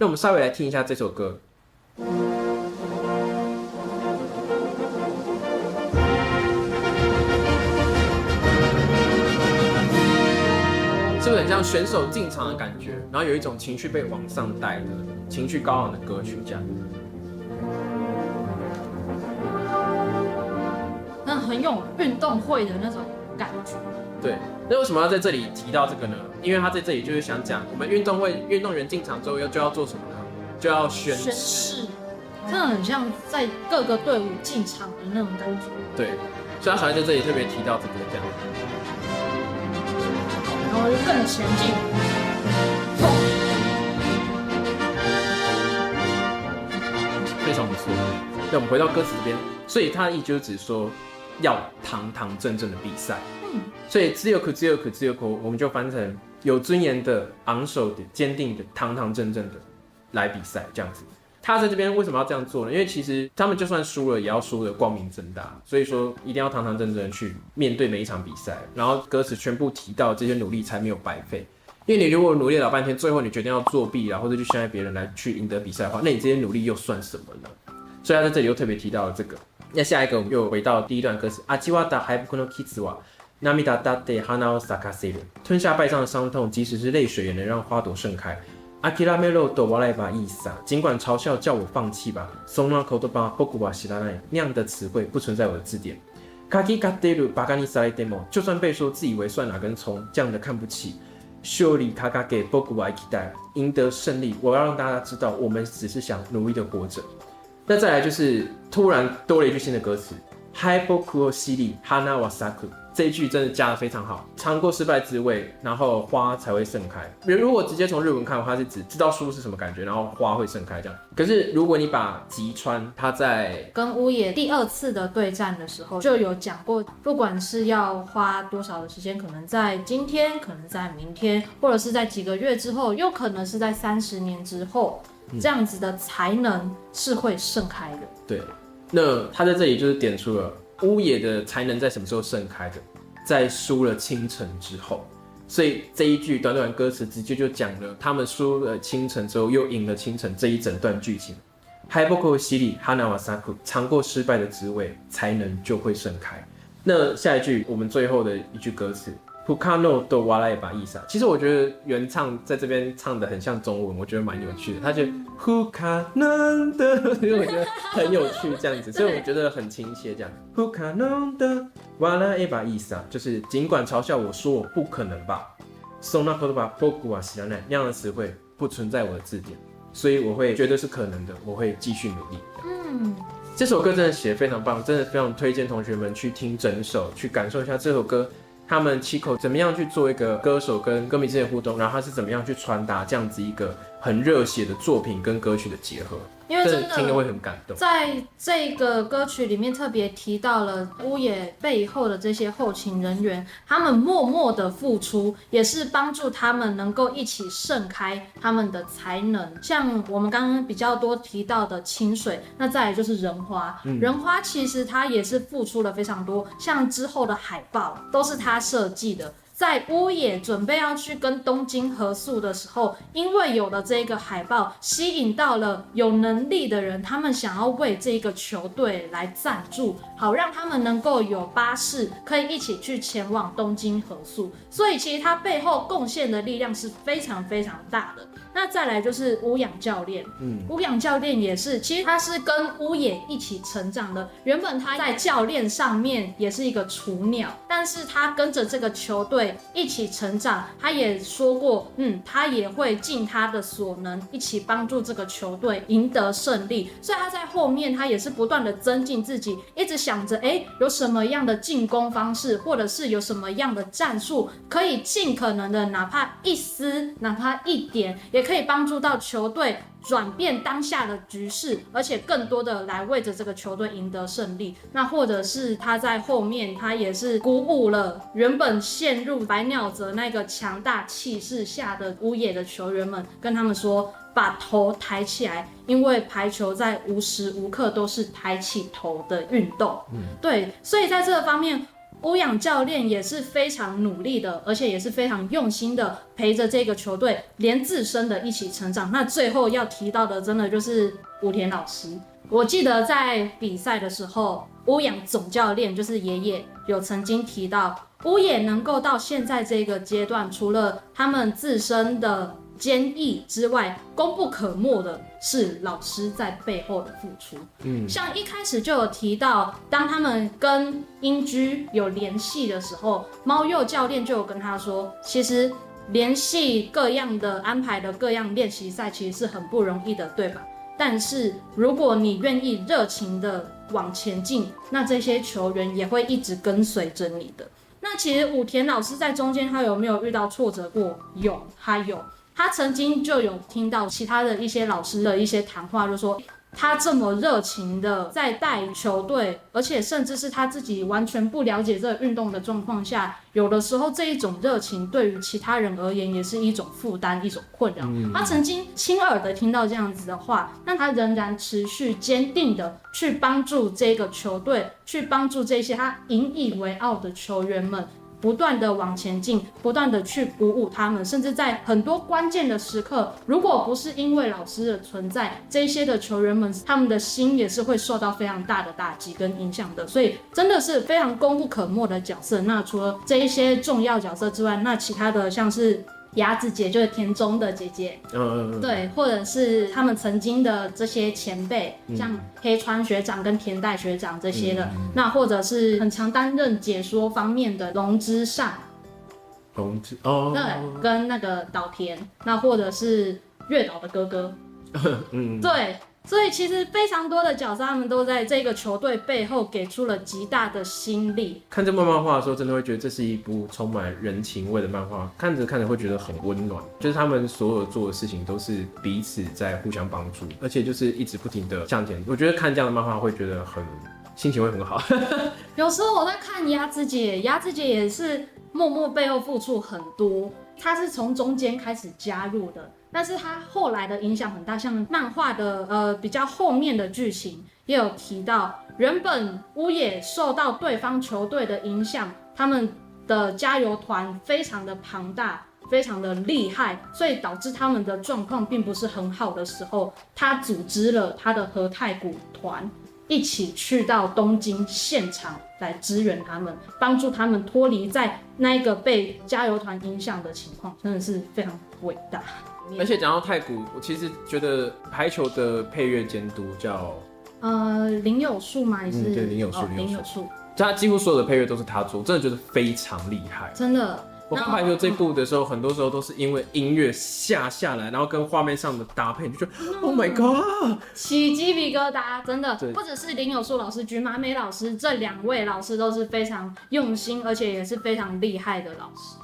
那我们稍微来听一下这首歌。是不是很像选手进场的感觉？然后有一种情绪被往上带的情绪高昂的歌曲，这样。那很有运动会的那种感觉。对，那为什么要在这里提到这个呢？因为他在这里就是想讲，我们运动会运动员进场之后要就要做什么呢？就要宣宣誓，真的很像在各个队伍进场的那种感觉。对，所以他好像在这里特别提到这个这样。然后就更前进，冲！非常不错。那我们回到歌词这边，所以他的意就是指说要堂堂正正的比赛。嗯，所以自由可自由可自由可，我们就翻成有尊严的、昂首的、坚定的、堂堂正正的来比赛这样子。他在这边为什么要这样做呢？因为其实他们就算输了，也要输的光明正大。所以说一定要堂堂正正的去面对每一场比赛。然后歌词全部提到这些努力才没有白费。因为你如果努力老半天，最后你决定要作弊啊，或者去陷害别人来去赢得比赛的话，那你这些努力又算什么呢？所以他在这里又特别提到了这个。那下一个我们又回到第一段歌词：阿基瓦达还不可能 kiss 瓦，纳米达达得哈纳萨卡塞吞下败仗的伤痛，即使是泪水也能让花朵盛开。阿基拉梅洛多瓦莱巴伊萨，尽管嘲笑叫我放弃吧，松拉口多巴波古巴西拉奈那样的词汇不存在我的字典。卡基卡德鲁巴嘎尼萨莱德莫，就算被说自以为算哪根葱，这样的看不起。秀里卡卡给波古瓦伊基代赢得胜利，我要让大家知道，我们只是想努力的活着。那再来就是突然多了一句新的歌词，Hi boku 西里哈纳瓦萨库。这一句真的加的非常好，尝过失败滋味，然后花才会盛开。如如果直接从日文看的话，是指知道输是什么感觉，然后花会盛开这样。可是如果你把吉川他在跟屋野第二次的对战的时候，就有讲过，不管是要花多少的时间，可能在今天，可能在明天，或者是在几个月之后，又可能是在三十年之后，这样子的才能是会盛开的。对，那他在这里就是点出了。乌野的才能在什么时候盛开的？在输了清晨之后。所以这一句短短歌词直接就讲了他们输了清晨之后又赢了清晨这一整段剧情。还不够犀利，哈纳瓦萨库尝过失败的滋味，才能就会盛开。那下一句我们最后的一句歌词。普卡诺都挖了一把意思，其实我觉得原唱在这边唱的很像中文，我觉得蛮有趣的。他就普卡诺的，因为我觉得很有趣这样子，所以我觉得很亲切。这样普卡诺的挖了一把意思，就是尽管嘲笑我说我不可能吧，松那波巴波古瓦西亚奈那样的词汇不存在我的字典，所以我会觉得是可能的，我会继续努力。嗯，这首歌真的写的非常棒，真的非常推荐同学们去听整首，去感受一下这首歌。他们七口怎么样去做一个歌手跟歌迷之间的互动，然后他是怎么样去传达这样子一个很热血的作品跟歌曲的结合？因为真的听了会很感动。在这个歌曲里面特别提到了屋野背后的这些后勤人员，他们默默的付出，也是帮助他们能够一起盛开他们的才能。像我们刚刚比较多提到的清水，那再来就是人花，人花其实他也是付出了非常多，像之后的海报都是他设计的。在屋野准备要去跟东京合宿的时候，因为有了这个海报，吸引到了有能力的人，他们想要为这个球队来赞助，好让他们能够有巴士可以一起去前往东京合宿。所以其实他背后贡献的力量是非常非常大的。那再来就是乌养教练，嗯，乌养教练也是，其实他是跟乌野一起成长的。原本他在教练上面也是一个雏鸟，但是他跟着这个球队一起成长。他也说过，嗯，他也会尽他的所能，一起帮助这个球队赢得胜利。所以他在后面，他也是不断的增进自己，一直想着，哎，有什么样的进攻方式，或者是有什么样的战术，可以尽可能的，哪怕一丝，哪怕一点，也。可以帮助到球队转变当下的局势，而且更多的来为着这个球队赢得胜利。那或者是他在后面，他也是鼓舞了原本陷入白鸟泽那个强大气势下的乌野的球员们，跟他们说把头抬起来，因为排球在无时无刻都是抬起头的运动。嗯，对，所以在这个方面。欧阳教练也是非常努力的，而且也是非常用心的陪着这个球队，连自身的一起成长。那最后要提到的，真的就是武田老师。我记得在比赛的时候，欧阳总教练就是爷爷，有曾经提到，乌野能够到现在这个阶段，除了他们自身的。坚毅之外，功不可没的是老师在背后的付出。嗯，像一开始就有提到，当他们跟英居有联系的时候，猫鼬教练就有跟他说，其实联系各样的安排的各样练习赛，其实是很不容易的，对吧？但是如果你愿意热情的往前进，那这些球员也会一直跟随着你的。那其实武田老师在中间，他有没有遇到挫折过？有，他有。他曾经就有听到其他的一些老师的一些谈话，就说他这么热情的在带球队，而且甚至是他自己完全不了解这个运动的状况下，有的时候这一种热情对于其他人而言也是一种负担、一种困扰。他曾经亲耳的听到这样子的话，但他仍然持续坚定的去帮助这个球队，去帮助这些他引以为傲的球员们。不断的往前进，不断的去鼓舞他们，甚至在很多关键的时刻，如果不是因为老师的存在，这些的球员们他们的心也是会受到非常大的打击跟影响的。所以真的是非常功不可没的角色。那除了这一些重要角色之外，那其他的像是。鸭子姐就是田中的姐姐，嗯，对，或者是他们曾经的这些前辈，像黑川学长跟田代学长这些的，那或者是很常担任解说方面的龙之上，龙之哦，对，跟那个岛田，那或者是月岛的哥哥，嗯，对。所以其实非常多的角色，他们都在这个球队背后给出了极大的心力。看这部漫画的时候，真的会觉得这是一部充满人情味的漫画，看着看着会觉得很温暖。就是他们所有做的事情都是彼此在互相帮助，而且就是一直不停的向前。我觉得看这样的漫画会觉得很心情会很好。有时候我在看鸭子姐，鸭子姐也是默默背后付出很多，他是从中间开始加入的。但是他后来的影响很大，像漫画的呃比较后面的剧情也有提到，原本乌野受到对方球队的影响，他们的加油团非常的庞大，非常的厉害，所以导致他们的状况并不是很好的时候，他组织了他的和太古团一起去到东京现场来支援他们，帮助他们脱离在那一个被加油团影响的情况，真的是非常伟大。而且讲到太古，我其实觉得排球的配乐监督叫呃林有树吗？还是对林有树？林有树，他几乎所有的配乐都是他做，真的觉得非常厉害。真的，我看排球这部的时候，很多时候都是因为音乐下下来，然后跟画面上的搭配，你就觉得 Oh my God，起鸡皮疙瘩，真的。不只是林有树老师、菊麻美老师这两位老师都是非常用心，而且也是非常厉害的老师。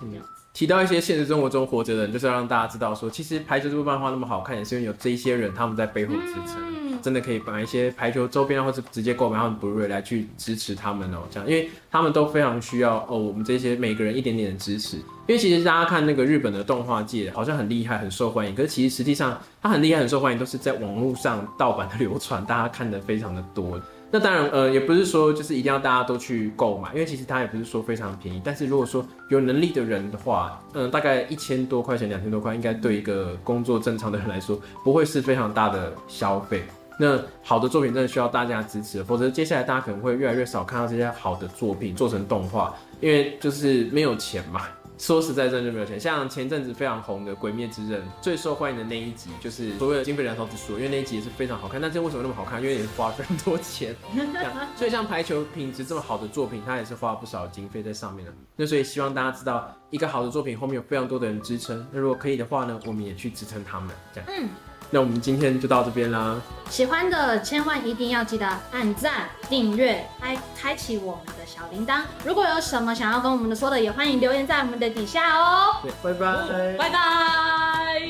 提到一些现实生活中活着的人，就是要让大家知道说，其实排球这部漫画那么好看，也是因为有这一些人他们在背后支撑，真的可以买一些排球周边，或者直接购买他们 Blu-ray 来去支持他们哦。这样，因为他们都非常需要哦，我们这些每个人一点点的支持。因为其实大家看那个日本的动画界，好像很厉害、很受欢迎，可是其实实际上它很厉害、很受欢迎，都是在网络上盗版的流传，大家看的非常的多。那当然，呃，也不是说就是一定要大家都去购买，因为其实它也不是说非常便宜。但是如果说有能力的人的话，嗯，大概一千多块钱、两千多块，应该对一个工作正常的人来说，不会是非常大的消费。那好的作品真的需要大家支持，否则接下来大家可能会越来越少看到这些好的作品做成动画，因为就是没有钱嘛。说实在，真的就没有钱。像前阵子非常红的《鬼灭之刃》，最受欢迎的那一集就是所谓的经费燃烧之术，因为那一集也是非常好看。但这为什么那么好看？因为也是花非常多钱。所 以像排球品质这么好的作品，它也是花了不少经费在上面的。那所以希望大家知道，一个好的作品后面有非常多的人支撑。那如果可以的话呢，我们也去支撑他们。这样。嗯。那我们今天就到这边啦。喜欢的千万一定要记得按赞、订阅、开开启我们的小铃铛。如果有什么想要跟我们的说的，也欢迎留言在我们的底下哦。对，拜拜，拜拜。